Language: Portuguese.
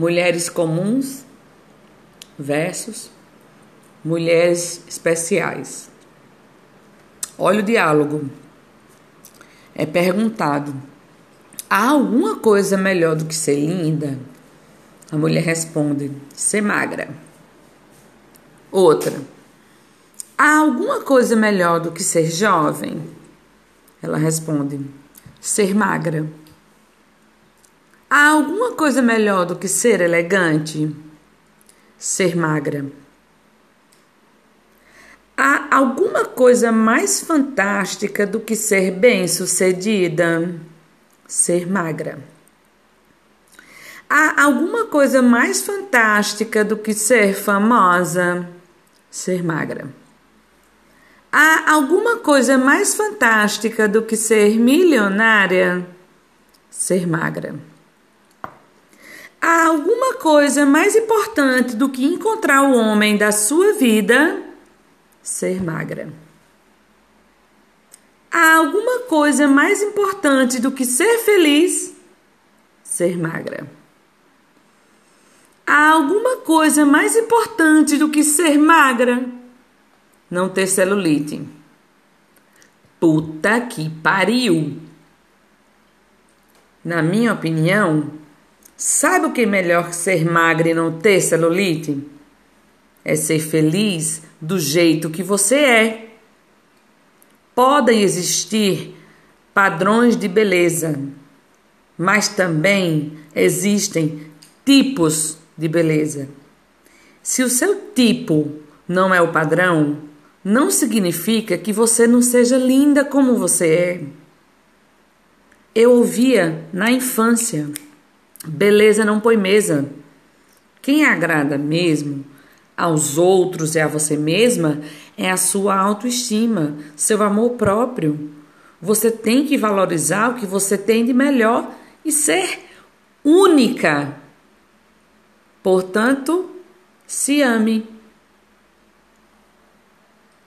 mulheres comuns versus mulheres especiais. Olha o diálogo. É perguntado: há alguma coisa melhor do que ser linda? A mulher responde: ser magra. Outra: há alguma coisa melhor do que ser jovem? Ela responde: ser magra. Há alguma coisa melhor do que ser elegante? Ser magra. Há alguma coisa mais fantástica do que ser bem-sucedida? Ser magra. Há alguma coisa mais fantástica do que ser famosa? Ser magra. Há alguma coisa mais fantástica do que ser milionária? Ser magra. Há alguma coisa mais importante do que encontrar o homem da sua vida? Ser magra. Há alguma coisa mais importante do que ser feliz? Ser magra. Há alguma coisa mais importante do que ser magra? Não ter celulite. Puta que pariu! Na minha opinião, sabe o que é melhor que ser magra e não ter celulite? É ser feliz do jeito que você é. Podem existir padrões de beleza, mas também existem tipos de beleza. Se o seu tipo não é o padrão, não significa que você não seja linda como você é. Eu ouvia na infância: beleza não põe mesa. Quem agrada mesmo aos outros e a você mesma é a sua autoestima, seu amor próprio. Você tem que valorizar o que você tem de melhor e ser única Portanto, se ame.